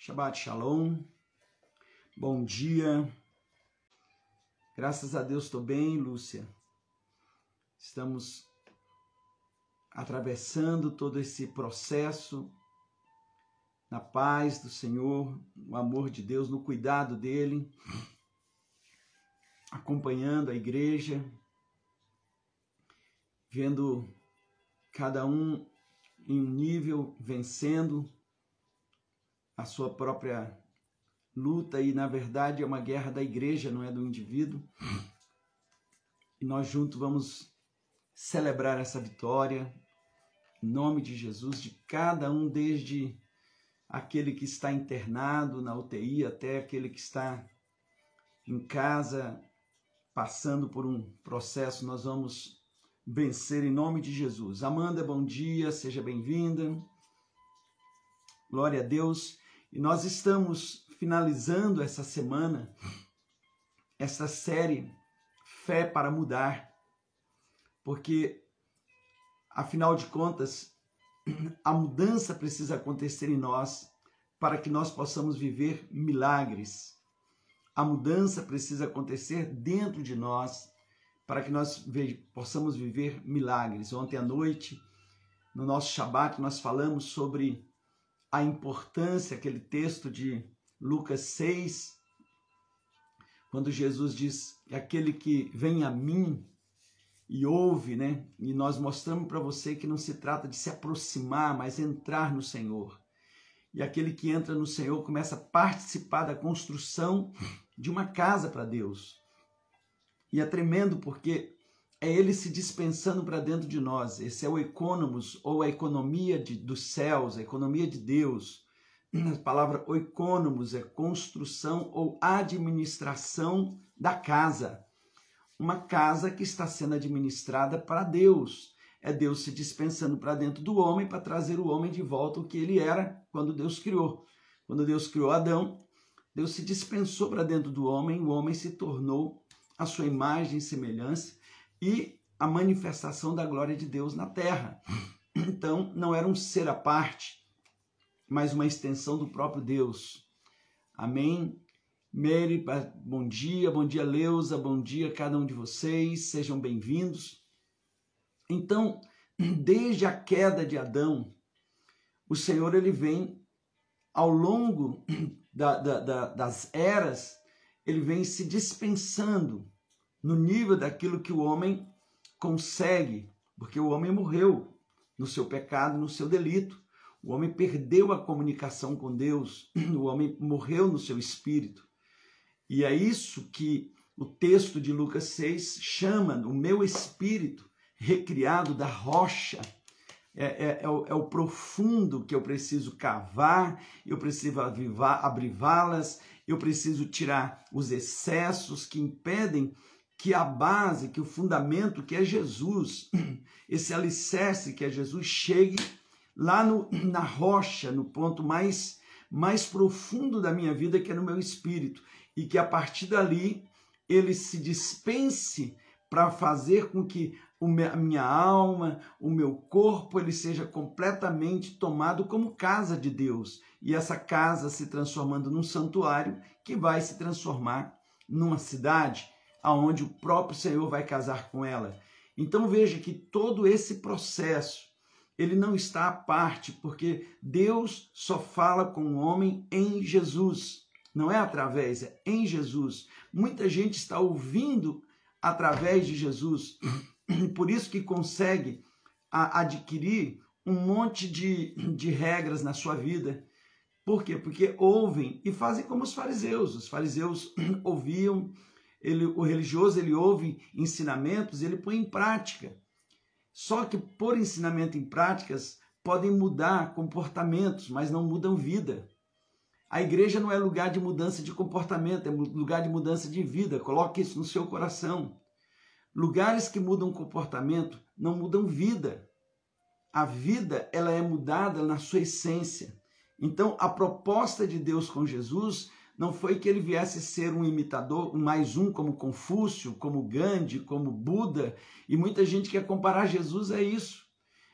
Shabbat Shalom. Bom dia. Graças a Deus estou bem, Lúcia. Estamos atravessando todo esse processo na paz do Senhor, no amor de Deus, no cuidado dele, acompanhando a igreja, vendo cada um em um nível vencendo a sua própria luta e na verdade é uma guerra da igreja, não é do indivíduo. E nós juntos vamos celebrar essa vitória em nome de Jesus de cada um desde aquele que está internado na UTI até aquele que está em casa passando por um processo, nós vamos vencer em nome de Jesus. Amanda, bom dia, seja bem-vinda. Glória a Deus. E nós estamos finalizando essa semana, essa série Fé para Mudar, porque, afinal de contas, a mudança precisa acontecer em nós para que nós possamos viver milagres. A mudança precisa acontecer dentro de nós para que nós possamos viver milagres. Ontem à noite, no nosso Shabat, nós falamos sobre a importância, aquele texto de Lucas 6, quando Jesus diz: aquele que vem a mim e ouve, né? E nós mostramos para você que não se trata de se aproximar, mas entrar no Senhor. E aquele que entra no Senhor começa a participar da construção de uma casa para Deus. E é tremendo porque é ele se dispensando para dentro de nós. Esse é o economos, ou a economia de, dos céus, a economia de Deus. A palavra oikonomos é construção ou administração da casa. Uma casa que está sendo administrada para Deus. É Deus se dispensando para dentro do homem para trazer o homem de volta o que ele era quando Deus criou. Quando Deus criou Adão, Deus se dispensou para dentro do homem, o homem se tornou a sua imagem e semelhança e a manifestação da glória de Deus na terra. Então, não era um ser à parte, mas uma extensão do próprio Deus. Amém? Mary, bom dia, bom dia Leusa, bom dia a cada um de vocês, sejam bem-vindos. Então, desde a queda de Adão, o Senhor ele vem ao longo da, da, da, das eras, ele vem se dispensando no nível daquilo que o homem consegue, porque o homem morreu no seu pecado, no seu delito. O homem perdeu a comunicação com Deus, o homem morreu no seu espírito. E é isso que o texto de Lucas 6 chama o meu espírito recriado da rocha. É, é, é, o, é o profundo que eu preciso cavar, eu preciso abrivá-las, eu preciso tirar os excessos que impedem que a base, que o fundamento, que é Jesus, esse alicerce que é Jesus, chegue lá no, na rocha, no ponto mais, mais profundo da minha vida, que é no meu espírito, e que a partir dali ele se dispense para fazer com que a minha alma, o meu corpo, ele seja completamente tomado como casa de Deus. E essa casa se transformando num santuário que vai se transformar numa cidade aonde o próprio Senhor vai casar com ela. Então veja que todo esse processo ele não está à parte, porque Deus só fala com o homem em Jesus. Não é através, é em Jesus. Muita gente está ouvindo através de Jesus, por isso que consegue adquirir um monte de, de regras na sua vida. Por quê? Porque ouvem e fazem como os fariseus. Os fariseus ouviam, ele, o religioso ele ouve ensinamentos, ele põe em prática. Só que por ensinamento em práticas podem mudar comportamentos, mas não mudam vida. A igreja não é lugar de mudança de comportamento, é lugar de mudança de vida. Coloque isso no seu coração. Lugares que mudam comportamento não mudam vida. A vida ela é mudada na sua essência. Então, a proposta de Deus com Jesus não foi que ele viesse ser um imitador, mais um como Confúcio, como Gandhi, como Buda, e muita gente quer comparar Jesus a isso.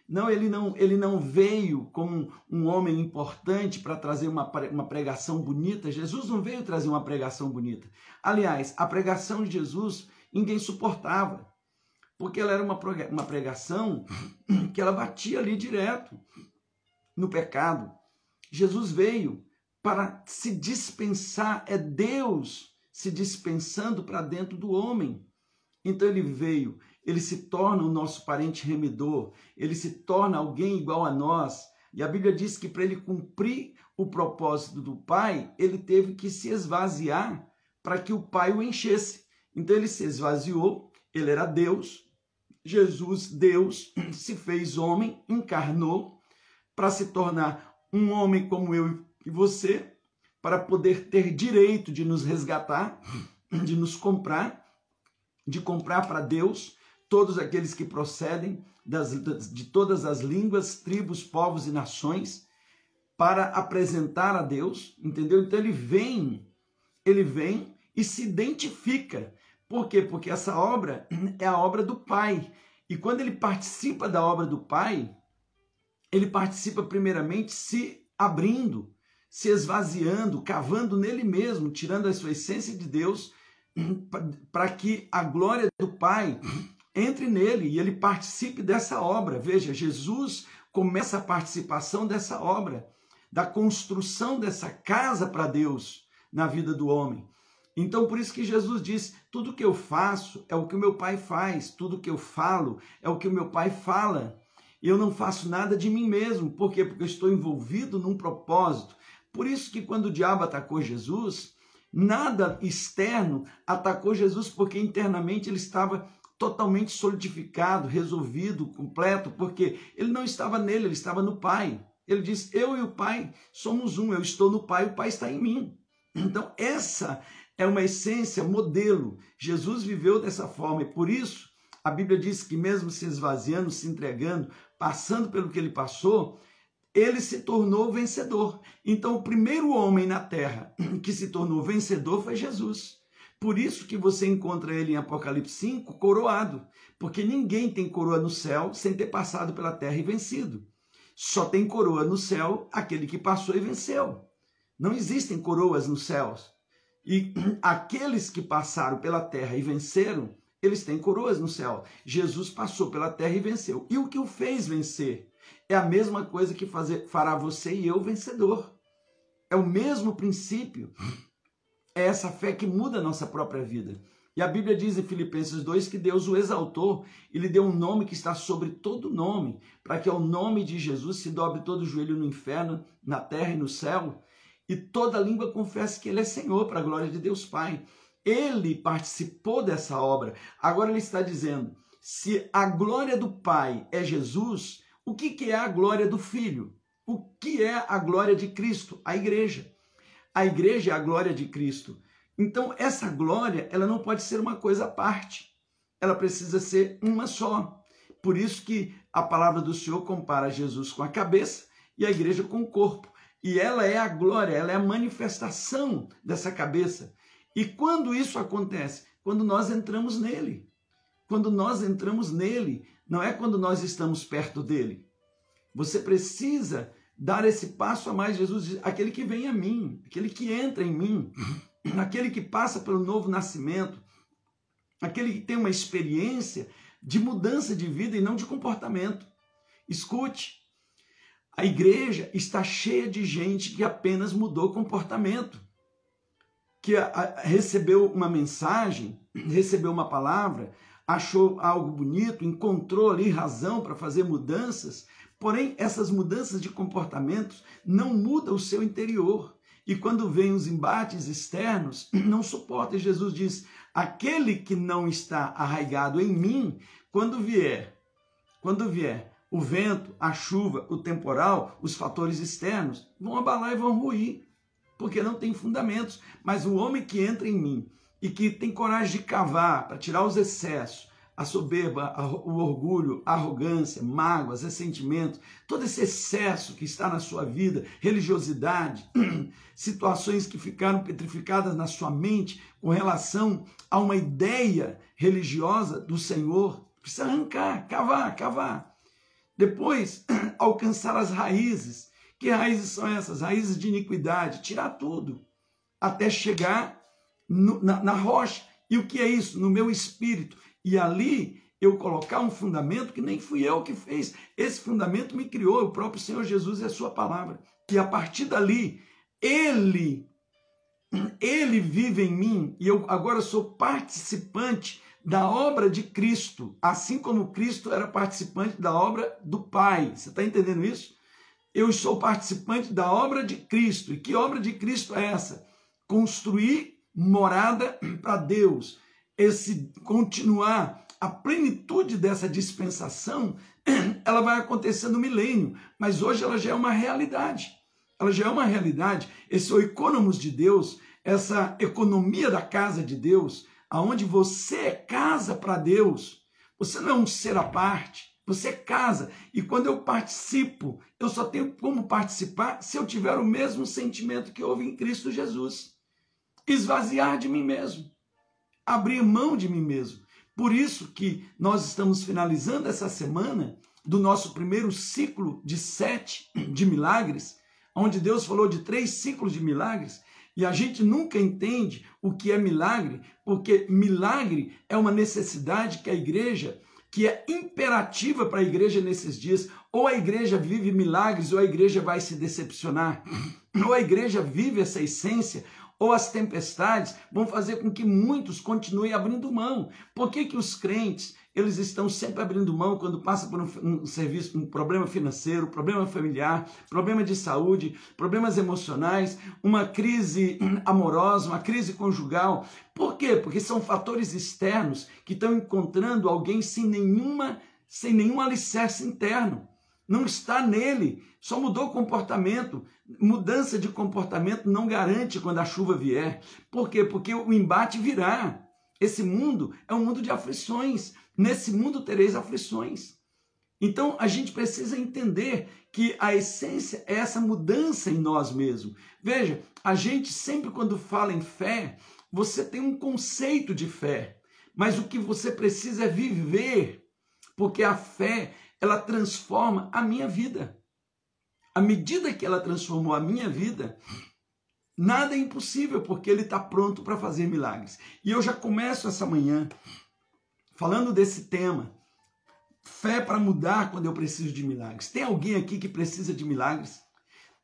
Não, ele não, ele não veio como um homem importante para trazer uma, uma pregação bonita. Jesus não veio trazer uma pregação bonita. Aliás, a pregação de Jesus ninguém suportava, porque ela era uma, uma pregação que ela batia ali direto no pecado. Jesus veio para se dispensar, é Deus se dispensando para dentro do homem. Então ele veio ele se torna o nosso parente remidor, ele se torna alguém igual a nós. E a Bíblia diz que para ele cumprir o propósito do Pai, ele teve que se esvaziar para que o Pai o enchesse. Então ele se esvaziou, ele era Deus, Jesus, Deus, se fez homem, encarnou para se tornar um homem como eu e você, para poder ter direito de nos resgatar, de nos comprar, de comprar para Deus todos aqueles que procedem das, de todas as línguas, tribos, povos e nações, para apresentar a Deus, entendeu? Então ele vem, ele vem e se identifica. Por quê? Porque essa obra é a obra do Pai. E quando ele participa da obra do Pai, ele participa primeiramente se abrindo, se esvaziando, cavando nele mesmo, tirando a sua essência de Deus, para que a glória do Pai entre nele e ele participe dessa obra. Veja, Jesus começa a participação dessa obra, da construção dessa casa para Deus na vida do homem. Então, por isso que Jesus diz: tudo que eu faço é o que o meu pai faz, tudo que eu falo é o que o meu pai fala. Eu não faço nada de mim mesmo. Por quê? Porque eu estou envolvido num propósito. Por isso que quando o diabo atacou Jesus, nada externo atacou Jesus, porque internamente ele estava totalmente solidificado, resolvido, completo, porque ele não estava nele, ele estava no Pai. Ele diz: Eu e o Pai somos um, eu estou no Pai, o Pai está em mim. Então, essa é uma essência, modelo. Jesus viveu dessa forma e por isso a Bíblia diz que, mesmo se esvaziando, se entregando, passando pelo que ele passou, ele se tornou vencedor. Então, o primeiro homem na terra que se tornou vencedor foi Jesus. Por isso que você encontra ele em Apocalipse 5 coroado, porque ninguém tem coroa no céu sem ter passado pela terra e vencido. Só tem coroa no céu aquele que passou e venceu. Não existem coroas nos céus. E aqueles que passaram pela terra e venceram, eles têm coroas no céu. Jesus passou pela terra e venceu. E o que o fez vencer? É a mesma coisa que fazer, fará você e eu vencedor. É o mesmo princípio. É essa fé que muda a nossa própria vida. E a Bíblia diz em Filipenses 2 que Deus o exaltou e lhe deu um nome que está sobre todo nome, para que ao nome de Jesus se dobre todo joelho no inferno, na terra e no céu, e toda língua confesse que ele é Senhor, para a glória de Deus Pai. Ele participou dessa obra. Agora ele está dizendo: se a glória do Pai é Jesus, o que é a glória do Filho? O que é a glória de Cristo? A igreja. A igreja é a glória de Cristo. Então, essa glória, ela não pode ser uma coisa à parte. Ela precisa ser uma só. Por isso que a palavra do Senhor compara Jesus com a cabeça e a igreja com o corpo. E ela é a glória, ela é a manifestação dessa cabeça. E quando isso acontece? Quando nós entramos nele. Quando nós entramos nele, não é quando nós estamos perto dele. Você precisa dar esse passo a mais. Jesus diz: aquele que vem a mim, aquele que entra em mim, aquele que passa pelo novo nascimento, aquele que tem uma experiência de mudança de vida e não de comportamento. Escute, a igreja está cheia de gente que apenas mudou comportamento, que recebeu uma mensagem, recebeu uma palavra, achou algo bonito, encontrou ali razão para fazer mudanças, Porém, essas mudanças de comportamentos não mudam o seu interior. E quando vem os embates externos, não suporta. E Jesus diz: aquele que não está arraigado em mim, quando vier, quando vier o vento, a chuva, o temporal, os fatores externos, vão abalar e vão ruir, porque não tem fundamentos. Mas o homem que entra em mim e que tem coragem de cavar para tirar os excessos, a soberba, o orgulho, a arrogância, mágoas, ressentimentos, todo esse excesso que está na sua vida, religiosidade, situações que ficaram petrificadas na sua mente com relação a uma ideia religiosa do Senhor, precisa arrancar, cavar, cavar. Depois, alcançar as raízes. Que raízes são essas? Raízes de iniquidade. Tirar tudo. Até chegar no, na, na rocha. E o que é isso? No meu espírito. E ali eu colocar um fundamento que nem fui eu que fez. Esse fundamento me criou, o próprio Senhor Jesus e a sua palavra. E a partir dali, ele, ele vive em mim e eu agora sou participante da obra de Cristo, assim como Cristo era participante da obra do Pai. Você está entendendo isso? Eu sou participante da obra de Cristo. E que obra de Cristo é essa? Construir morada para Deus. Esse continuar a plenitude dessa dispensação, ela vai acontecer no milênio, mas hoje ela já é uma realidade. Ela já é uma realidade. Esse oikonomos de Deus, essa economia da casa de Deus, aonde você é casa para Deus. Você não é um ser à parte, você é casa. E quando eu participo, eu só tenho como participar se eu tiver o mesmo sentimento que houve em Cristo Jesus. Esvaziar de mim mesmo, abrir mão de mim mesmo. Por isso que nós estamos finalizando essa semana do nosso primeiro ciclo de sete de milagres, onde Deus falou de três ciclos de milagres, e a gente nunca entende o que é milagre, porque milagre é uma necessidade que a igreja, que é imperativa para a igreja nesses dias. Ou a igreja vive milagres, ou a igreja vai se decepcionar. Ou a igreja vive essa essência, ou as tempestades vão fazer com que muitos continuem abrindo mão. Por que, que os crentes eles estão sempre abrindo mão quando passa por um, um, serviço, um problema financeiro, problema familiar, problema de saúde, problemas emocionais, uma crise amorosa, uma crise conjugal. Por quê? Porque são fatores externos que estão encontrando alguém sem nenhuma, sem nenhum alicerce interno. Não está nele, só mudou o comportamento. Mudança de comportamento não garante quando a chuva vier. Por quê? Porque o embate virá. Esse mundo é um mundo de aflições. Nesse mundo tereis aflições. Então a gente precisa entender que a essência é essa mudança em nós mesmos. Veja, a gente sempre quando fala em fé, você tem um conceito de fé, mas o que você precisa é viver, porque a fé, ela transforma a minha vida. À medida que ela transformou a minha vida, nada é impossível, porque ele está pronto para fazer milagres. E eu já começo essa manhã falando desse tema, fé para mudar quando eu preciso de milagres. Tem alguém aqui que precisa de milagres?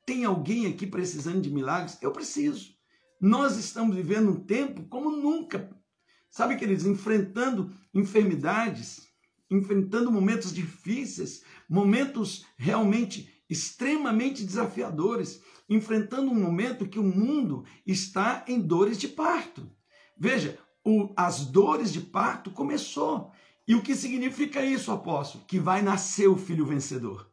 Tem alguém aqui precisando de milagres? Eu preciso. Nós estamos vivendo um tempo como nunca. Sabe, queridos, enfrentando enfermidades, enfrentando momentos difíceis, momentos realmente extremamente desafiadores, enfrentando um momento que o mundo está em dores de parto. Veja, o, as dores de parto começou. E o que significa isso, apóstolo? Que vai nascer o filho vencedor.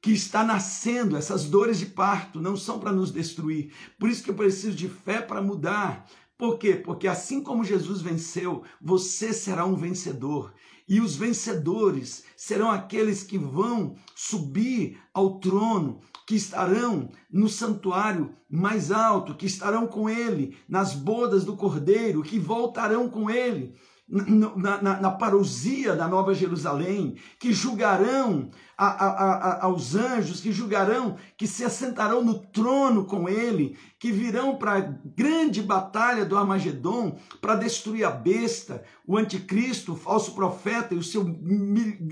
Que está nascendo, essas dores de parto não são para nos destruir. Por isso que eu preciso de fé para mudar. Por quê? Porque assim como Jesus venceu, você será um vencedor. E os vencedores serão aqueles que vão subir ao trono, que estarão no santuário mais alto, que estarão com ele nas bodas do cordeiro, que voltarão com ele na, na, na parousia da Nova Jerusalém, que julgarão a, a, a, aos anjos, que julgarão, que se assentarão no trono com ele, que virão para a grande batalha do Armagedon para destruir a besta, o anticristo, o falso profeta e o seu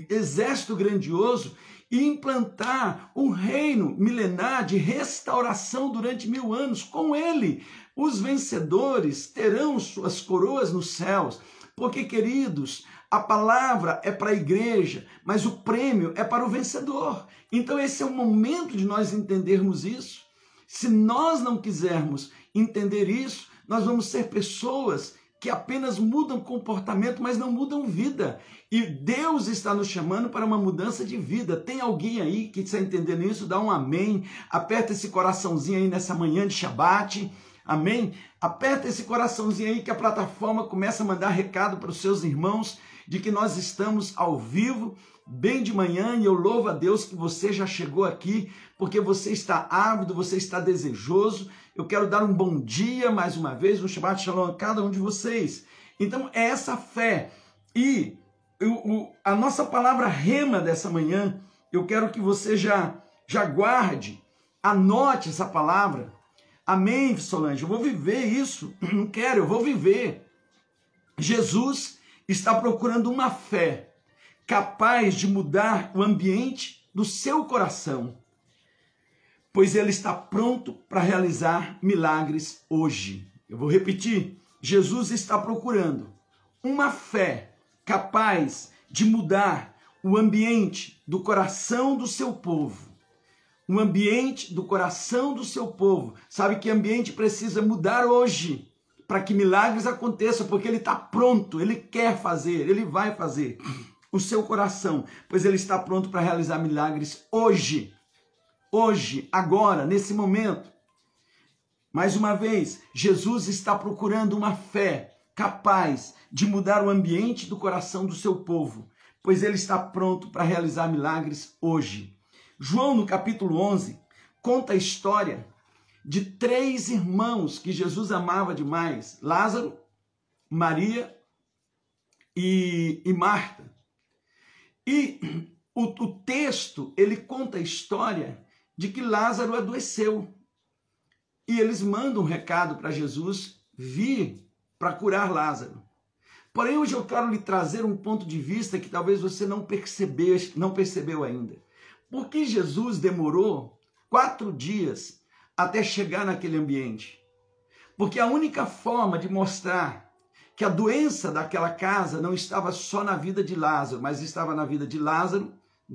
exército grandioso e implantar um reino milenar de restauração durante mil anos com ele. Os vencedores terão suas coroas nos céus porque, queridos, a palavra é para a igreja, mas o prêmio é para o vencedor. Então, esse é o momento de nós entendermos isso. Se nós não quisermos entender isso, nós vamos ser pessoas que apenas mudam comportamento, mas não mudam vida. E Deus está nos chamando para uma mudança de vida. Tem alguém aí que está entendendo isso? Dá um amém. Aperta esse coraçãozinho aí nessa manhã de Shabat. Amém? Aperta esse coraçãozinho aí que a plataforma começa a mandar recado para os seus irmãos de que nós estamos ao vivo, bem de manhã, e eu louvo a Deus que você já chegou aqui, porque você está ávido, você está desejoso. Eu quero dar um bom dia mais uma vez, um Shabbat Shalom a cada um de vocês. Então, é essa fé. E a nossa palavra rema dessa manhã Eu quero que você já já guarde, anote essa palavra. Amém, Solange. Eu vou viver isso. Não quero, eu vou viver. Jesus está procurando uma fé capaz de mudar o ambiente do seu coração, pois ele está pronto para realizar milagres hoje. Eu vou repetir: Jesus está procurando uma fé capaz de mudar o ambiente do coração do seu povo. O ambiente do coração do seu povo. Sabe que ambiente precisa mudar hoje para que milagres aconteçam, porque ele está pronto, ele quer fazer, ele vai fazer. O seu coração, pois ele está pronto para realizar milagres hoje. Hoje, agora, nesse momento. Mais uma vez, Jesus está procurando uma fé capaz de mudar o ambiente do coração do seu povo, pois ele está pronto para realizar milagres hoje. João, no capítulo 11, conta a história de três irmãos que Jesus amava demais: Lázaro, Maria e, e Marta. E o, o texto ele conta a história de que Lázaro adoeceu. E eles mandam um recado para Jesus vir para curar Lázaro. Porém, hoje eu quero lhe trazer um ponto de vista que talvez você não percebeu, não percebeu ainda. Por que Jesus demorou quatro dias até chegar naquele ambiente? Porque a única forma de mostrar que a doença daquela casa não estava só na vida de Lázaro, mas estava na vida de Lázaro,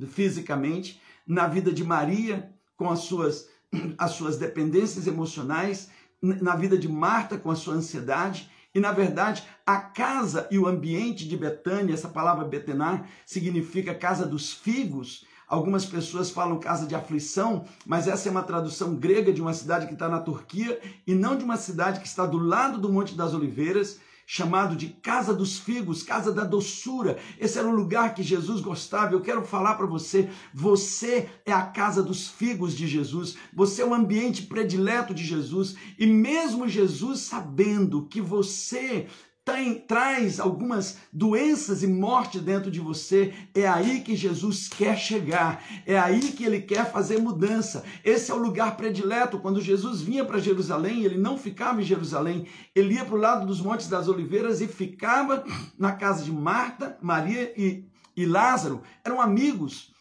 fisicamente, na vida de Maria, com as suas, as suas dependências emocionais, na vida de Marta, com a sua ansiedade, e na verdade, a casa e o ambiente de Betânia, essa palavra Betenar significa casa dos figos. Algumas pessoas falam casa de aflição, mas essa é uma tradução grega de uma cidade que está na Turquia e não de uma cidade que está do lado do Monte das Oliveiras chamado de Casa dos Figos, Casa da Doçura. Esse era o lugar que Jesus gostava. Eu quero falar para você: você é a casa dos figos de Jesus, você é o ambiente predileto de Jesus, e mesmo Jesus sabendo que você tem, traz algumas doenças e morte dentro de você, é aí que Jesus quer chegar, é aí que ele quer fazer mudança. Esse é o lugar predileto. Quando Jesus vinha para Jerusalém, ele não ficava em Jerusalém, ele ia para o lado dos Montes das Oliveiras e ficava na casa de Marta, Maria e, e Lázaro. Eram amigos,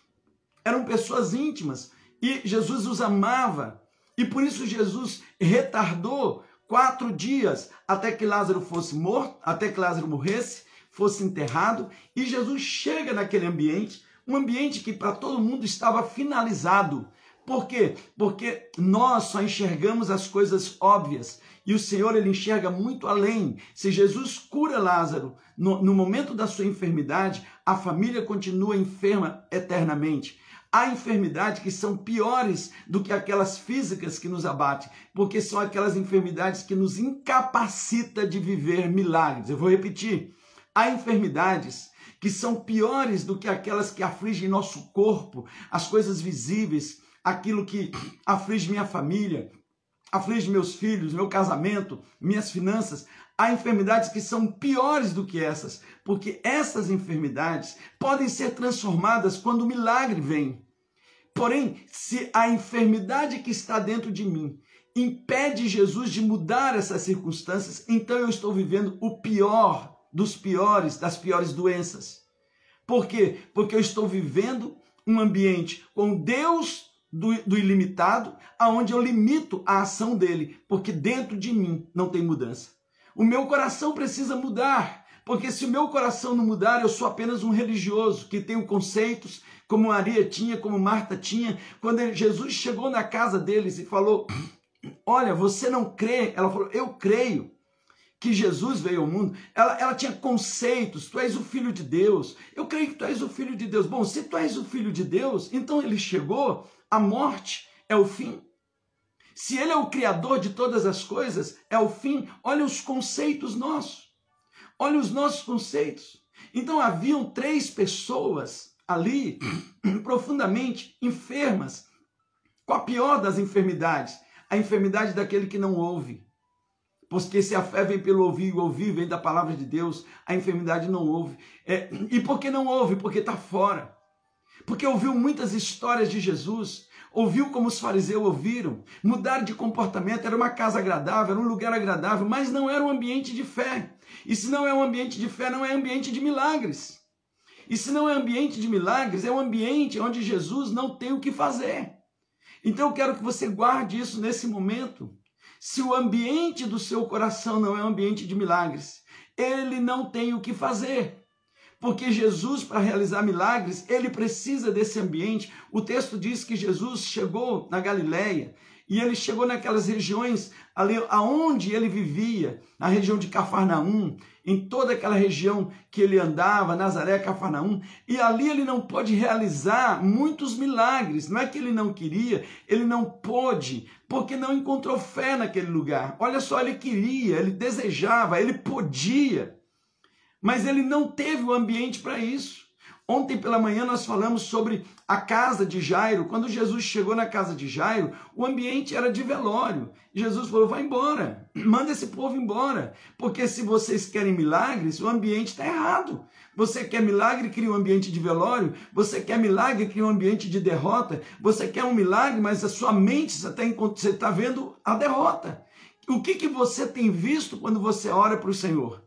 eram pessoas íntimas e Jesus os amava. E por isso Jesus retardou quatro dias até que Lázaro fosse morto, até que Lázaro morresse, fosse enterrado, e Jesus chega naquele ambiente, um ambiente que para todo mundo estava finalizado. Por quê? Porque nós só enxergamos as coisas óbvias e o Senhor ele enxerga muito além. Se Jesus cura Lázaro no, no momento da sua enfermidade, a família continua enferma eternamente. Há enfermidades que são piores do que aquelas físicas que nos abatem, porque são aquelas enfermidades que nos incapacita de viver milagres. Eu vou repetir. Há enfermidades que são piores do que aquelas que afligem nosso corpo, as coisas visíveis, aquilo que aflige minha família, aflige meus filhos, meu casamento, minhas finanças. Há enfermidades que são piores do que essas, porque essas enfermidades podem ser transformadas quando o milagre vem. Porém, se a enfermidade que está dentro de mim impede Jesus de mudar essas circunstâncias, então eu estou vivendo o pior dos piores, das piores doenças. Por quê? Porque eu estou vivendo um ambiente com Deus do, do ilimitado, aonde eu limito a ação dele, porque dentro de mim não tem mudança. O meu coração precisa mudar. Porque se o meu coração não mudar, eu sou apenas um religioso que tenho conceitos, como Maria tinha, como Marta tinha. Quando Jesus chegou na casa deles e falou: Olha, você não crê? Ela falou: Eu creio que Jesus veio ao mundo. Ela, ela tinha conceitos: Tu és o filho de Deus. Eu creio que tu és o filho de Deus. Bom, se tu és o filho de Deus, então ele chegou, a morte é o fim. Se ele é o criador de todas as coisas, é o fim. Olha os conceitos nossos. Olha os nossos conceitos. Então haviam três pessoas ali profundamente enfermas, com a pior das enfermidades, a enfermidade daquele que não ouve. Porque se a fé vem pelo ouvir o ouvir vem da palavra de Deus, a enfermidade não ouve. É, e por que não ouve? Porque está fora. Porque ouviu muitas histórias de Jesus, ouviu como os fariseus ouviram, mudar de comportamento, era uma casa agradável, era um lugar agradável, mas não era um ambiente de fé. E se não é um ambiente de fé, não é ambiente de milagres. E se não é ambiente de milagres, é um ambiente onde Jesus não tem o que fazer. Então eu quero que você guarde isso nesse momento. Se o ambiente do seu coração não é um ambiente de milagres, ele não tem o que fazer. Porque Jesus, para realizar milagres, ele precisa desse ambiente. O texto diz que Jesus chegou na Galileia e ele chegou naquelas regiões ali aonde ele vivia, na região de Cafarnaum, em toda aquela região que ele andava, Nazaré, Cafarnaum, e ali ele não pôde realizar muitos milagres. Não é que ele não queria, ele não pôde, porque não encontrou fé naquele lugar. Olha só, ele queria, ele desejava, ele podia, mas ele não teve o ambiente para isso. Ontem pela manhã nós falamos sobre a casa de Jairo. Quando Jesus chegou na casa de Jairo, o ambiente era de velório. Jesus falou: vai embora, manda esse povo embora. Porque se vocês querem milagres, o ambiente está errado. Você quer milagre, cria um ambiente de velório. Você quer milagre, cria um ambiente de derrota. Você quer um milagre, mas a sua mente você está tá vendo a derrota. O que, que você tem visto quando você ora para o Senhor?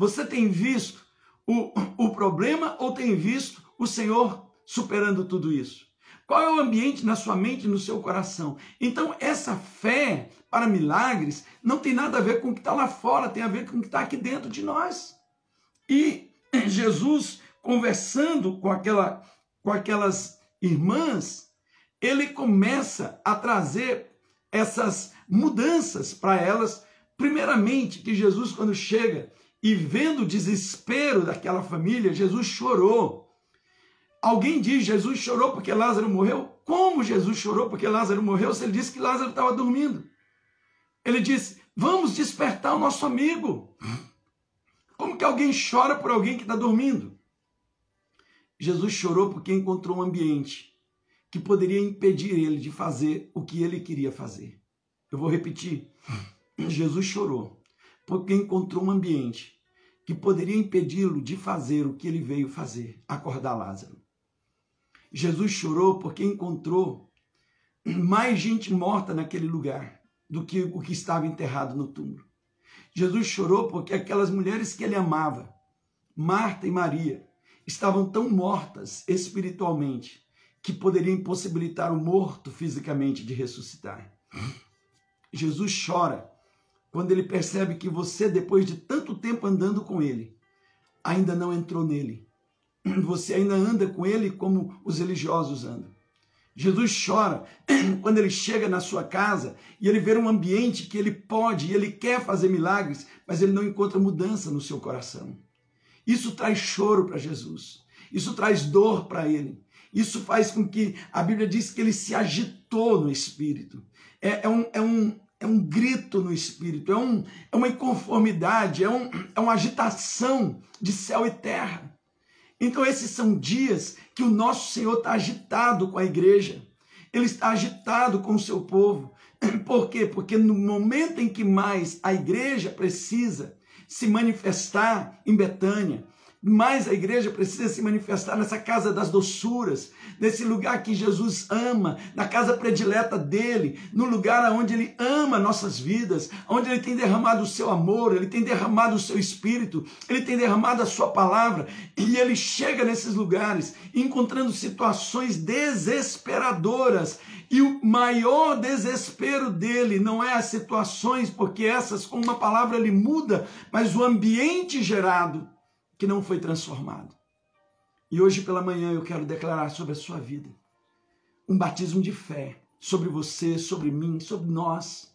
Você tem visto o, o problema ou tem visto o Senhor superando tudo isso? Qual é o ambiente na sua mente, no seu coração? Então, essa fé para milagres não tem nada a ver com o que está lá fora, tem a ver com o que está aqui dentro de nós. E Jesus, conversando com, aquela, com aquelas irmãs, ele começa a trazer essas mudanças para elas. Primeiramente, que Jesus, quando chega e vendo o desespero daquela família, Jesus chorou. Alguém diz, Jesus chorou porque Lázaro morreu? Como Jesus chorou porque Lázaro morreu se ele disse que Lázaro estava dormindo? Ele disse, vamos despertar o nosso amigo. Como que alguém chora por alguém que está dormindo? Jesus chorou porque encontrou um ambiente que poderia impedir ele de fazer o que ele queria fazer. Eu vou repetir. Jesus chorou porque encontrou um ambiente que poderia impedi-lo de fazer o que ele veio fazer, acordar Lázaro. Jesus chorou porque encontrou mais gente morta naquele lugar do que o que estava enterrado no túmulo. Jesus chorou porque aquelas mulheres que ele amava, Marta e Maria, estavam tão mortas espiritualmente que poderia impossibilitar o morto fisicamente de ressuscitar. Jesus chora quando ele percebe que você, depois de tanto tempo andando com ele, ainda não entrou nele. Você ainda anda com ele como os religiosos andam. Jesus chora quando ele chega na sua casa e ele vê um ambiente que ele pode e ele quer fazer milagres, mas ele não encontra mudança no seu coração. Isso traz choro para Jesus. Isso traz dor para ele. Isso faz com que a Bíblia diz que ele se agitou no espírito. É, é, um, é, um, é um grito no espírito, é, um, é uma inconformidade, é, um, é uma agitação de céu e terra. Então, esses são dias que o nosso Senhor está agitado com a igreja, ele está agitado com o seu povo. Por quê? Porque no momento em que mais a igreja precisa se manifestar em Betânia, mais a igreja precisa se manifestar nessa casa das doçuras, nesse lugar que Jesus ama, na casa predileta dele, no lugar onde ele ama nossas vidas, onde ele tem derramado o seu amor, ele tem derramado o seu espírito, ele tem derramado a sua palavra, e ele chega nesses lugares encontrando situações desesperadoras. E o maior desespero dele não é as situações, porque essas, com uma palavra, ele muda, mas o ambiente gerado que não foi transformado. E hoje pela manhã eu quero declarar sobre a sua vida um batismo de fé sobre você, sobre mim, sobre nós,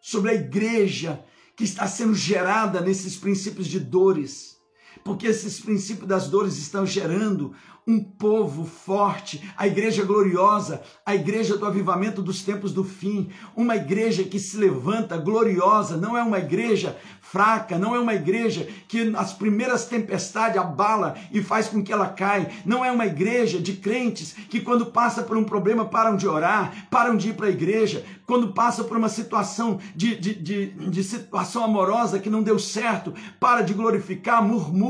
sobre a igreja que está sendo gerada nesses princípios de dores, porque esses princípios das dores estão gerando um povo forte, a igreja gloriosa, a igreja do avivamento dos tempos do fim, uma igreja que se levanta gloriosa, não é uma igreja fraca, não é uma igreja que nas primeiras tempestades abala e faz com que ela caia, não é uma igreja de crentes que quando passa por um problema param de orar, param de ir para a igreja, quando passa por uma situação de, de, de, de situação amorosa que não deu certo, para de glorificar, murmura,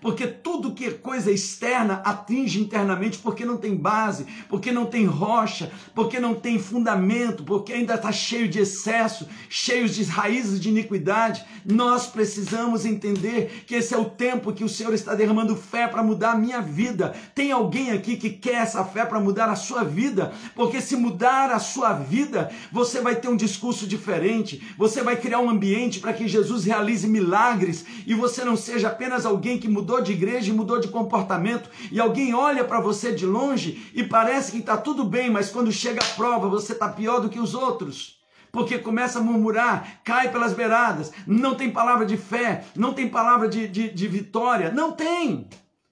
porque tudo que é coisa externa atinge internamente porque não tem base, porque não tem rocha, porque não tem fundamento, porque ainda está cheio de excesso, cheio de raízes de iniquidade. Nós precisamos entender que esse é o tempo que o Senhor está derramando fé para mudar a minha vida. Tem alguém aqui que quer essa fé para mudar a sua vida? Porque se mudar a sua vida, você vai ter um discurso diferente, você vai criar um ambiente para que Jesus realize milagres e você não seja apenas alguém que mudou de igreja e mudou de comportamento e alguém olha para você de longe e parece que está tudo bem, mas quando chega a prova você está pior do que os outros porque começa a murmurar, cai pelas beiradas, não tem palavra de fé, não tem palavra de, de, de vitória, não tem.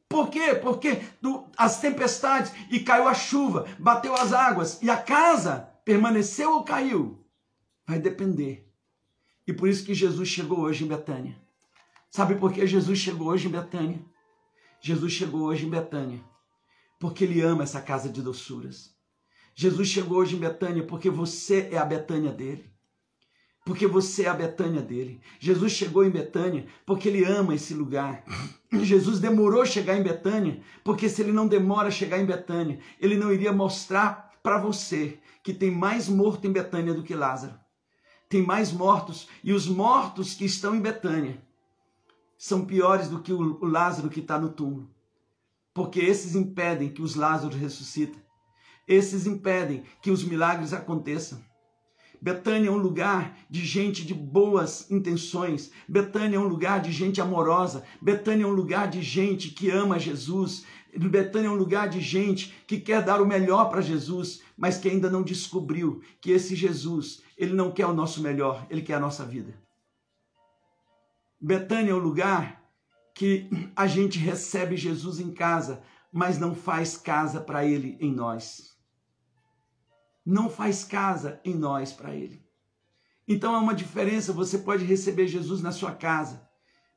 Por quê? Porque do, as tempestades e caiu a chuva, bateu as águas e a casa permaneceu ou caiu? Vai depender. E por isso que Jesus chegou hoje em Betânia. Sabe por que Jesus chegou hoje em Betânia? Jesus chegou hoje em Betânia porque ele ama essa casa de doçuras. Jesus chegou hoje em Betânia porque você é a Betânia dele. Porque você é a Betânia dele. Jesus chegou em Betânia porque ele ama esse lugar. Jesus demorou a chegar em Betânia porque se ele não demora a chegar em Betânia, ele não iria mostrar para você que tem mais morto em Betânia do que Lázaro. Tem mais mortos e os mortos que estão em Betânia são piores do que o Lázaro que está no túmulo. Porque esses impedem que os Lázaros ressuscitem. Esses impedem que os milagres aconteçam. Betânia é um lugar de gente de boas intenções. Betânia é um lugar de gente amorosa. Betânia é um lugar de gente que ama Jesus. Betânia é um lugar de gente que quer dar o melhor para Jesus, mas que ainda não descobriu que esse Jesus, ele não quer o nosso melhor, ele quer a nossa vida. Betânia é o lugar que a gente recebe Jesus em casa, mas não faz casa para ele em nós. Não faz casa em nós para ele. Então há uma diferença, você pode receber Jesus na sua casa,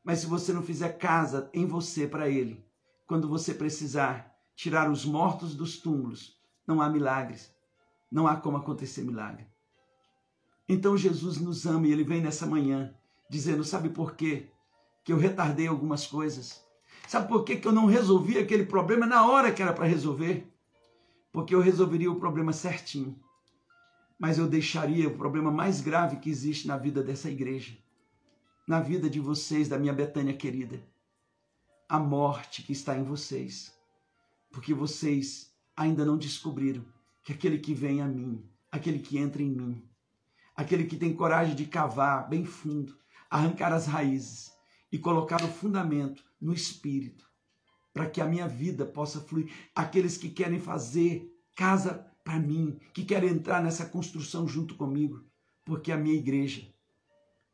mas se você não fizer casa em você para ele, quando você precisar tirar os mortos dos túmulos, não há milagres. Não há como acontecer milagre. Então Jesus nos ama e ele vem nessa manhã dizendo: Sabe por quê? Que eu retardei algumas coisas. Sabe por quê que eu não resolvi aquele problema na hora que era para resolver? Porque eu resolveria o problema certinho. Mas eu deixaria o problema mais grave que existe na vida dessa igreja, na vida de vocês, da minha Betânia querida. A morte que está em vocês. Porque vocês ainda não descobriram que aquele que vem a mim, aquele que entra em mim, aquele que tem coragem de cavar bem fundo, arrancar as raízes e colocar o fundamento no espírito, para que a minha vida possa fluir. Aqueles que querem fazer casa para mim, que querem entrar nessa construção junto comigo, porque a minha igreja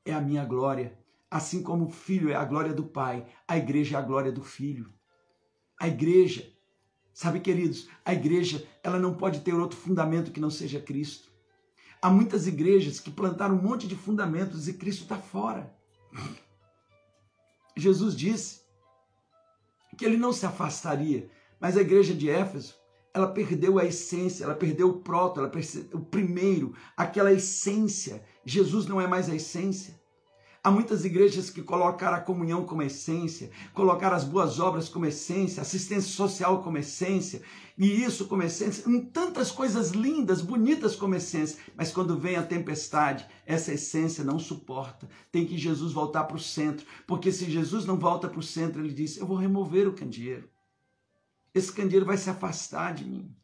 é a minha glória, assim como o filho é a glória do pai, a igreja é a glória do filho. A igreja, sabe, queridos, a igreja, ela não pode ter outro fundamento que não seja Cristo. Há muitas igrejas que plantaram um monte de fundamentos e Cristo está fora. Jesus disse que ele não se afastaria, mas a igreja de Éfeso, ela perdeu a essência, ela perdeu o proto, ela perdeu o primeiro, aquela essência. Jesus não é mais a essência. Há muitas igrejas que colocaram a comunhão como essência, colocaram as boas obras como essência, assistência social como essência, e isso como essência, tantas coisas lindas, bonitas como essência, mas quando vem a tempestade, essa essência não suporta. Tem que Jesus voltar para o centro, porque se Jesus não volta para o centro, ele diz: Eu vou remover o candeeiro. Esse candeeiro vai se afastar de mim.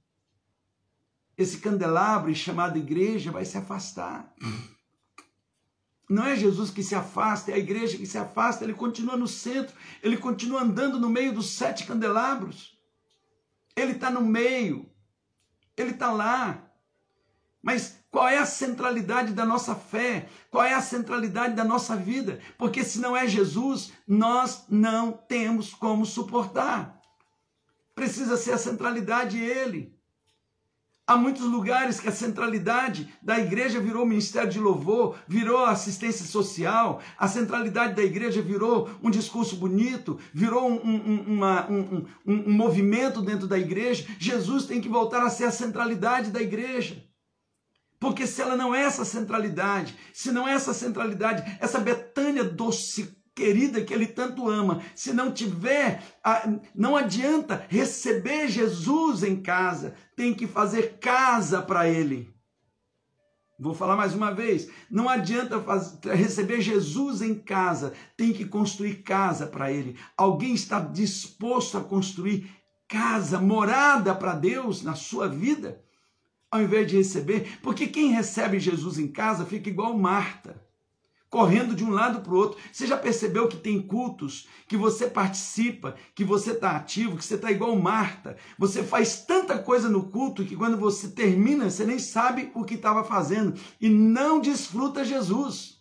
Esse candelabro chamado igreja vai se afastar. Não é Jesus que se afasta, é a igreja que se afasta, ele continua no centro, ele continua andando no meio dos sete candelabros. Ele está no meio, ele está lá. Mas qual é a centralidade da nossa fé? Qual é a centralidade da nossa vida? Porque se não é Jesus, nós não temos como suportar. Precisa ser a centralidade ele. Há muitos lugares que a centralidade da igreja virou ministério de louvor, virou assistência social, a centralidade da igreja virou um discurso bonito, virou um, um, uma, um, um movimento dentro da igreja. Jesus tem que voltar a ser a centralidade da igreja. Porque se ela não é essa centralidade, se não é essa centralidade, essa Betânia doce, querida que ele tanto ama. Se não tiver, não adianta receber Jesus em casa, tem que fazer casa para ele. Vou falar mais uma vez. Não adianta fazer, receber Jesus em casa, tem que construir casa para ele. Alguém está disposto a construir casa, morada para Deus na sua vida, ao invés de receber? Porque quem recebe Jesus em casa fica igual Marta correndo de um lado para o outro. Você já percebeu que tem cultos que você participa, que você está ativo, que você está igual Marta? Você faz tanta coisa no culto que quando você termina, você nem sabe o que estava fazendo e não desfruta Jesus.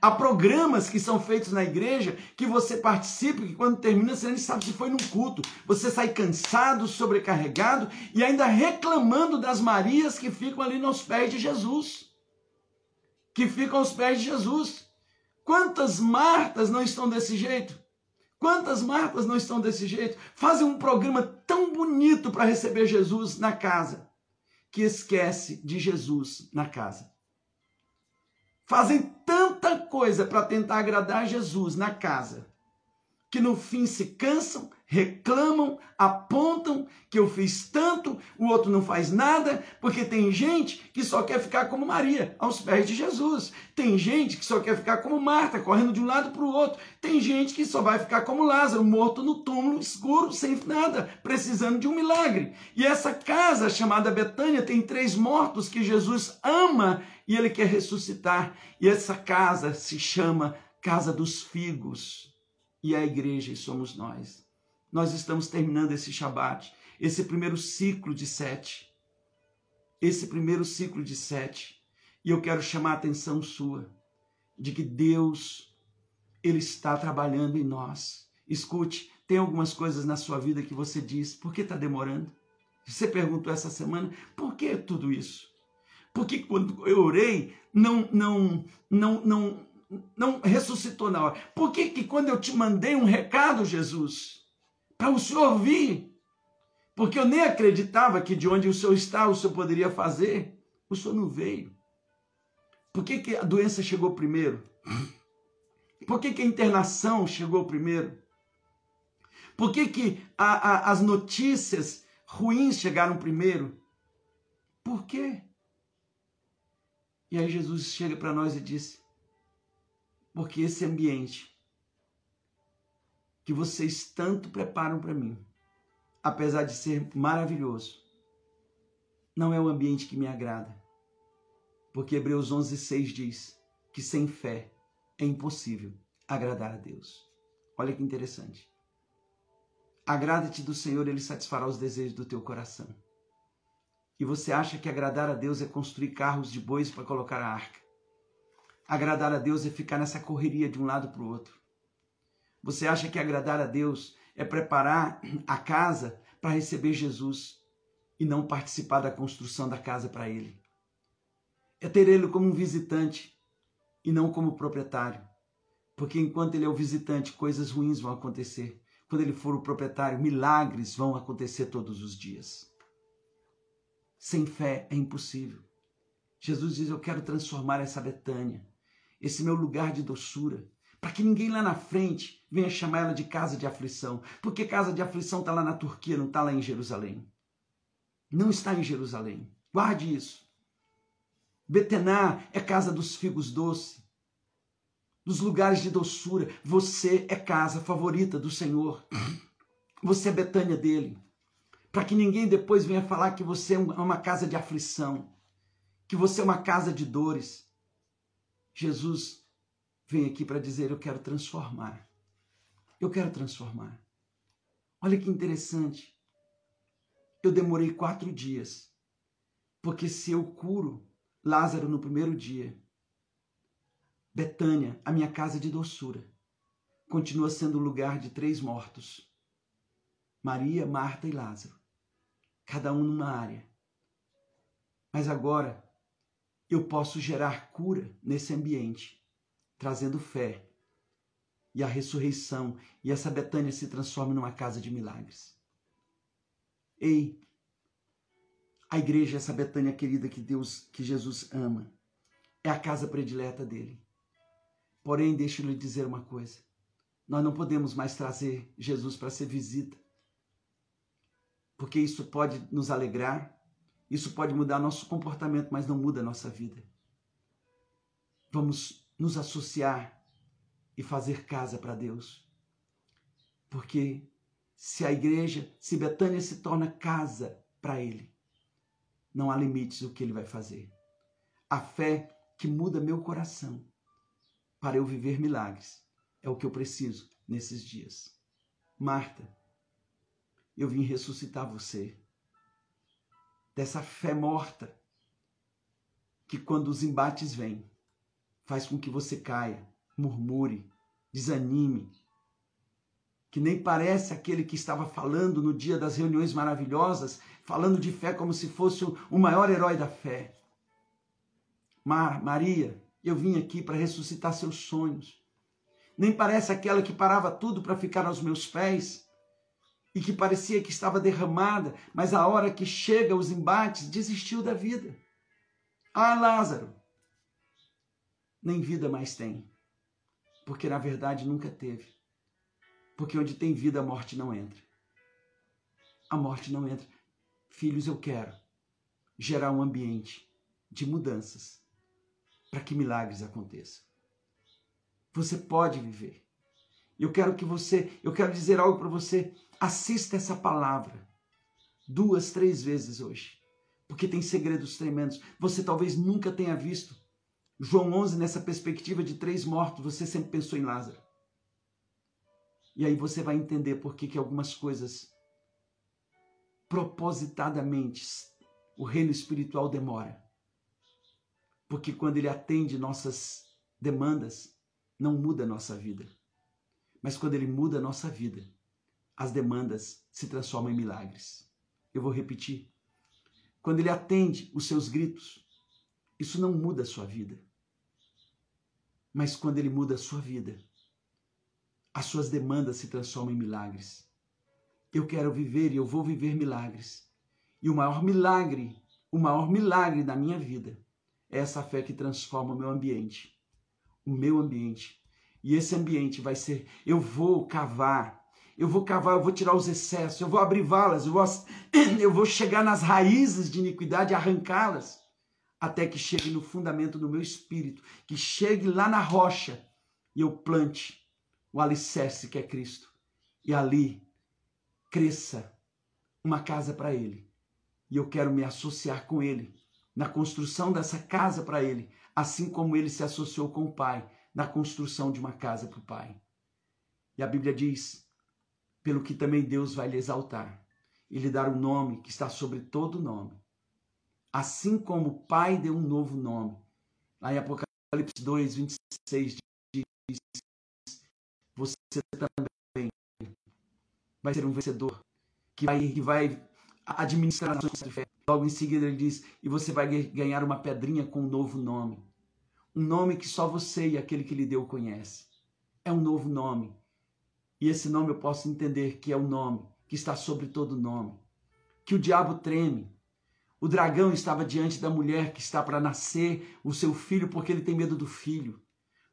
Há programas que são feitos na igreja que você participa, que quando termina você nem sabe se foi no culto. Você sai cansado, sobrecarregado e ainda reclamando das Marias que ficam ali nos pés de Jesus que ficam aos pés de Jesus. Quantas Martas não estão desse jeito? Quantas Martas não estão desse jeito? Fazem um programa tão bonito para receber Jesus na casa, que esquece de Jesus na casa. Fazem tanta coisa para tentar agradar Jesus na casa, que no fim se cansam, reclamam, apontam que eu fiz tanto, o outro não faz nada, porque tem gente que só quer ficar como Maria, aos pés de Jesus. Tem gente que só quer ficar como Marta, correndo de um lado para o outro. Tem gente que só vai ficar como Lázaro, morto no túmulo escuro, sem nada, precisando de um milagre. E essa casa chamada Betânia tem três mortos que Jesus ama e ele quer ressuscitar. E essa casa se chama Casa dos Figos e a igreja somos nós. Nós estamos terminando esse Shabat, esse primeiro ciclo de sete. Esse primeiro ciclo de sete. E eu quero chamar a atenção sua de que Deus, Ele está trabalhando em nós. Escute, tem algumas coisas na sua vida que você diz, por que está demorando? Você perguntou essa semana, por que tudo isso? Porque quando eu orei, não, não, não, não, não ressuscitou na hora? Por que, que quando eu te mandei um recado, Jesus, para o Senhor vir, porque eu nem acreditava que de onde o Senhor está, o Senhor poderia fazer, o Senhor não veio. Por que, que a doença chegou primeiro? Por que, que a internação chegou primeiro? Por que, que a, a, as notícias ruins chegaram primeiro? Por quê? E aí Jesus chega para nós e diz: porque esse ambiente que vocês tanto preparam para mim, apesar de ser maravilhoso, não é um ambiente que me agrada. Porque Hebreus 11:6 diz que sem fé é impossível agradar a Deus. Olha que interessante. Agrada-te do Senhor, ele satisfará os desejos do teu coração. E você acha que agradar a Deus é construir carros de bois para colocar a arca? Agradar a Deus é ficar nessa correria de um lado para o outro. Você acha que agradar a Deus é preparar a casa para receber Jesus e não participar da construção da casa para Ele? É ter Ele como um visitante e não como proprietário. Porque enquanto Ele é o visitante, coisas ruins vão acontecer. Quando Ele for o proprietário, milagres vão acontecer todos os dias. Sem fé é impossível. Jesus diz: Eu quero transformar essa Betânia esse meu lugar de doçura, para que ninguém lá na frente venha chamar ela de casa de aflição, porque casa de aflição está lá na Turquia, não está lá em Jerusalém. Não está em Jerusalém. Guarde isso. Betená é casa dos figos doces, dos lugares de doçura. Você é casa favorita do Senhor. Você é Betânia dele. Para que ninguém depois venha falar que você é uma casa de aflição, que você é uma casa de dores. Jesus vem aqui para dizer: Eu quero transformar. Eu quero transformar. Olha que interessante. Eu demorei quatro dias, porque se eu curo Lázaro no primeiro dia, Betânia, a minha casa de doçura, continua sendo o lugar de três mortos: Maria, Marta e Lázaro, cada um numa área. Mas agora eu posso gerar cura nesse ambiente, trazendo fé. E a ressurreição e essa Betânia se transforma numa casa de milagres. Ei, a igreja, essa Betânia querida que Deus, que Jesus ama, é a casa predileta dele. Porém, deixa eu lhe dizer uma coisa. nós não podemos mais trazer Jesus para ser visita. Porque isso pode nos alegrar, isso pode mudar nosso comportamento, mas não muda a nossa vida. Vamos nos associar e fazer casa para Deus. Porque se a igreja, se Betânia se torna casa para Ele, não há limites o que Ele vai fazer. A fé que muda meu coração para eu viver milagres é o que eu preciso nesses dias. Marta, eu vim ressuscitar você dessa fé morta que quando os embates vêm, faz com que você caia, murmure, desanime, que nem parece aquele que estava falando no dia das reuniões maravilhosas, falando de fé como se fosse o maior herói da fé. Mar, Maria, eu vim aqui para ressuscitar seus sonhos. Nem parece aquela que parava tudo para ficar aos meus pés e que parecia que estava derramada, mas a hora que chega os embates, desistiu da vida. Ah, Lázaro, nem vida mais tem, porque na verdade nunca teve. Porque onde tem vida, a morte não entra. A morte não entra. Filhos, eu quero gerar um ambiente de mudanças para que milagres aconteçam. Você pode viver. Eu quero que você, eu quero dizer algo para você. Assista essa palavra duas, três vezes hoje, porque tem segredos tremendos. Você talvez nunca tenha visto João 11 nessa perspectiva de três mortos. Você sempre pensou em Lázaro. E aí você vai entender por que, que algumas coisas propositadamente o reino espiritual demora. Porque quando ele atende nossas demandas, não muda a nossa vida. Mas quando ele muda a nossa vida, as demandas se transformam em milagres. Eu vou repetir. Quando ele atende os seus gritos, isso não muda a sua vida. Mas quando ele muda a sua vida, as suas demandas se transformam em milagres. Eu quero viver e eu vou viver milagres. E o maior milagre, o maior milagre da minha vida é essa fé que transforma o meu ambiente. O meu ambiente. E esse ambiente vai ser, eu vou cavar, eu vou cavar, eu vou tirar os excessos, eu vou abrir valas, eu vou, eu vou chegar nas raízes de iniquidade e arrancá-las, até que chegue no fundamento do meu espírito, que chegue lá na rocha e eu plante o alicerce que é Cristo. E ali cresça uma casa para Ele. E eu quero me associar com Ele na construção dessa casa para Ele, assim como Ele se associou com o Pai na construção de uma casa para o Pai. E a Bíblia diz: pelo que também Deus vai lhe exaltar e lhe dar um nome que está sobre todo nome. Assim como o Pai deu um novo nome. Lá em Apocalipse 2, 26 diz: você também vai ser um vencedor que vai, que vai administrar nações de fé. Logo em seguida ele diz: e você vai ganhar uma pedrinha com um novo nome. Um nome que só você e aquele que lhe deu conhece. É um novo nome. E esse nome eu posso entender que é o nome que está sobre todo nome. Que o diabo treme. O dragão estava diante da mulher que está para nascer o seu filho porque ele tem medo do filho.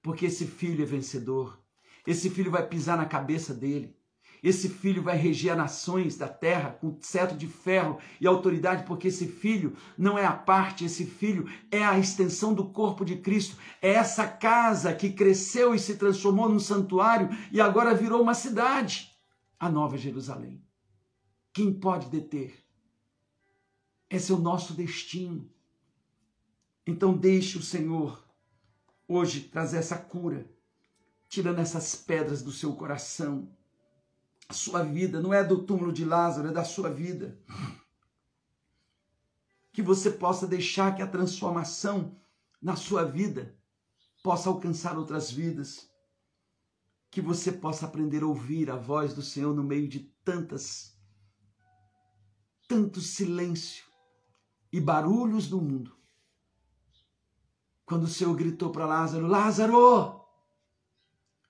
Porque esse filho é vencedor. Esse filho vai pisar na cabeça dele. Esse filho vai reger nações da terra com cetro de ferro e autoridade, porque esse filho não é a parte, esse filho é a extensão do corpo de Cristo. É essa casa que cresceu e se transformou num santuário e agora virou uma cidade, a Nova Jerusalém. Quem pode deter? Esse é o nosso destino. Então deixe o Senhor hoje trazer essa cura tirando essas pedras do seu coração. A sua vida não é do túmulo de Lázaro, é da sua vida. Que você possa deixar que a transformação na sua vida possa alcançar outras vidas. Que você possa aprender a ouvir a voz do Senhor no meio de tantas, tanto silêncio e barulhos do mundo. Quando o Senhor gritou para Lázaro: Lázaro,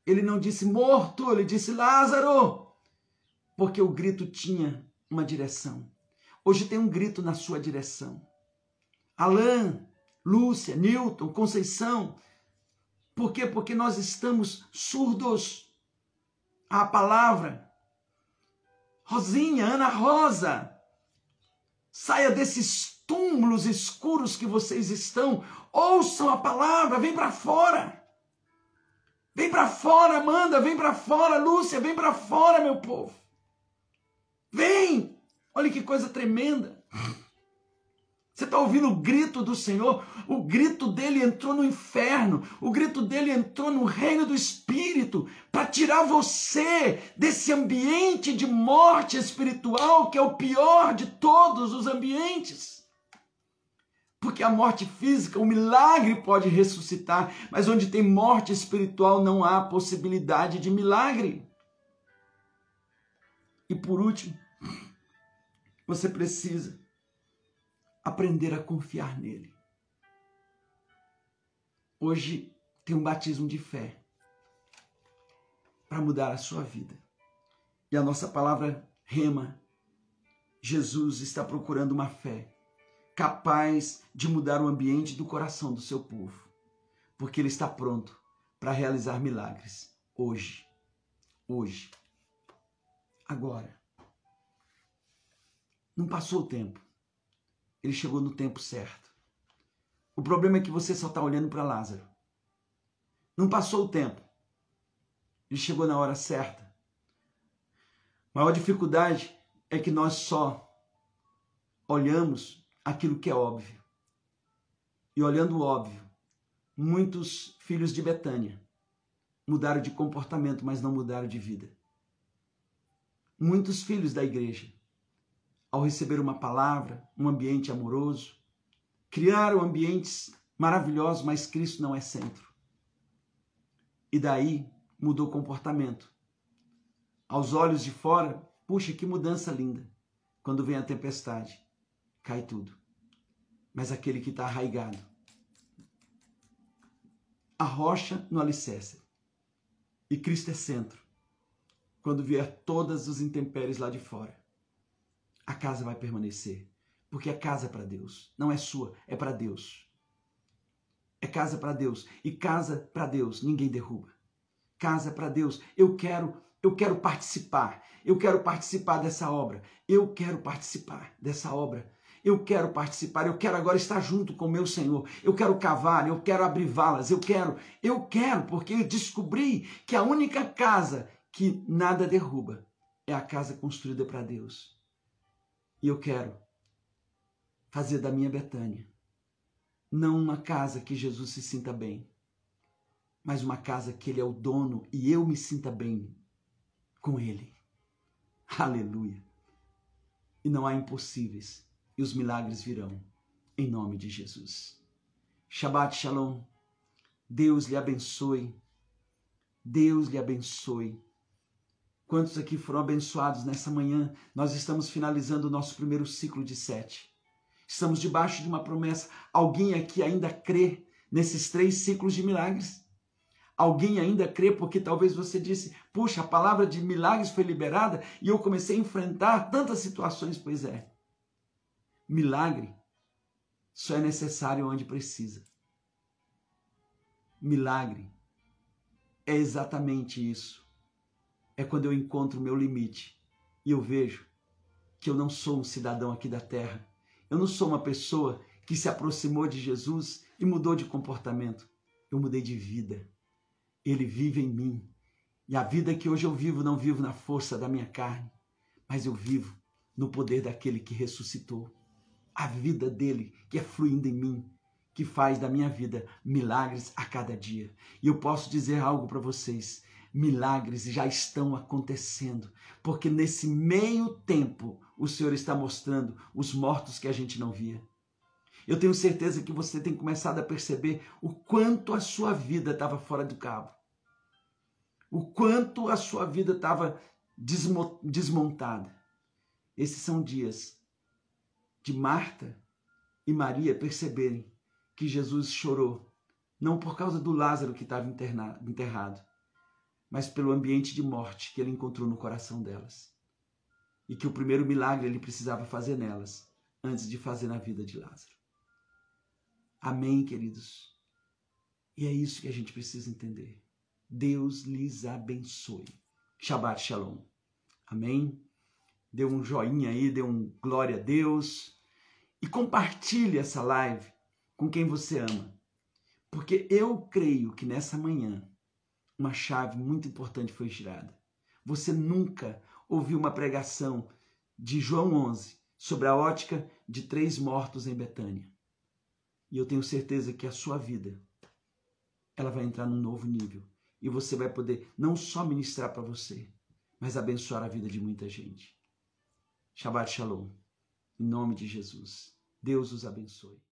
ele não disse morto, ele disse Lázaro, porque o grito tinha uma direção. Hoje tem um grito na sua direção. Alain, Lúcia, Newton, Conceição. Por quê? Porque nós estamos surdos. à palavra. Rosinha, Ana Rosa, saia desses túmulos escuros que vocês estão, ouçam a palavra, vem para fora. Vem para fora, Amanda, vem para fora, Lúcia, vem para fora, meu povo. Vem! Olha que coisa tremenda. Você está ouvindo o grito do Senhor? O grito dele entrou no inferno, o grito dele entrou no reino do Espírito para tirar você desse ambiente de morte espiritual que é o pior de todos os ambientes. Porque a morte física, o milagre pode ressuscitar, mas onde tem morte espiritual não há possibilidade de milagre. E por último, você precisa aprender a confiar nele. Hoje tem um batismo de fé para mudar a sua vida. E a nossa palavra rema. Jesus está procurando uma fé capaz de mudar o ambiente do coração do seu povo, porque ele está pronto para realizar milagres hoje. Hoje. Agora. Não passou o tempo. Ele chegou no tempo certo. O problema é que você só está olhando para Lázaro. Não passou o tempo. Ele chegou na hora certa. A maior dificuldade é que nós só olhamos aquilo que é óbvio. E olhando o óbvio, muitos filhos de Betânia mudaram de comportamento, mas não mudaram de vida. Muitos filhos da igreja ao receber uma palavra, um ambiente amoroso. Criaram ambientes maravilhosos, mas Cristo não é centro. E daí mudou o comportamento. Aos olhos de fora, puxa, que mudança linda. Quando vem a tempestade, cai tudo. Mas aquele que está arraigado, a rocha no alicerce. E Cristo é centro. Quando vier todas os intempéries lá de fora, a casa vai permanecer. Porque a casa é para Deus. Não é sua, é para Deus. É casa para Deus. E casa para Deus ninguém derruba. Casa para Deus. Eu quero, eu quero participar. Eu quero participar dessa obra. Eu quero participar dessa obra. Eu quero participar, eu quero agora estar junto com meu Senhor. Eu quero cavar, eu quero abrir valas, eu quero, eu quero, porque eu descobri que a única casa que nada derruba é a casa construída para Deus. E eu quero fazer da minha Betânia não uma casa que Jesus se sinta bem, mas uma casa que Ele é o dono e eu me sinta bem com Ele. Aleluia! E não há impossíveis, e os milagres virão, em nome de Jesus. Shabbat Shalom. Deus lhe abençoe. Deus lhe abençoe. Quantos aqui foram abençoados nessa manhã? Nós estamos finalizando o nosso primeiro ciclo de sete. Estamos debaixo de uma promessa. Alguém aqui ainda crê nesses três ciclos de milagres? Alguém ainda crê porque talvez você disse: puxa, a palavra de milagres foi liberada e eu comecei a enfrentar tantas situações. Pois é. Milagre só é necessário onde precisa. Milagre é exatamente isso é quando eu encontro o meu limite e eu vejo que eu não sou um cidadão aqui da terra. Eu não sou uma pessoa que se aproximou de Jesus e mudou de comportamento. Eu mudei de vida. Ele vive em mim. E a vida que hoje eu vivo, não vivo na força da minha carne, mas eu vivo no poder daquele que ressuscitou. A vida dele que é fluindo em mim, que faz da minha vida milagres a cada dia. E eu posso dizer algo para vocês: milagres já estão acontecendo, porque nesse meio tempo o Senhor está mostrando os mortos que a gente não via. Eu tenho certeza que você tem começado a perceber o quanto a sua vida estava fora do cabo. O quanto a sua vida estava desmontada. Esses são dias de Marta e Maria perceberem que Jesus chorou, não por causa do Lázaro que estava enterrado, mas pelo ambiente de morte que ele encontrou no coração delas. E que o primeiro milagre ele precisava fazer nelas, antes de fazer na vida de Lázaro. Amém, queridos? E é isso que a gente precisa entender. Deus lhes abençoe. Shabbat Shalom. Amém? Dê um joinha aí, dê um glória a Deus e compartilhe essa live com quem você ama. Porque eu creio que nessa manhã uma chave muito importante foi girada. Você nunca ouviu uma pregação de João 11 sobre a ótica de três mortos em Betânia. E eu tenho certeza que a sua vida ela vai entrar num novo nível e você vai poder não só ministrar para você, mas abençoar a vida de muita gente. Shabbat Shalom. Em nome de Jesus. Deus os abençoe.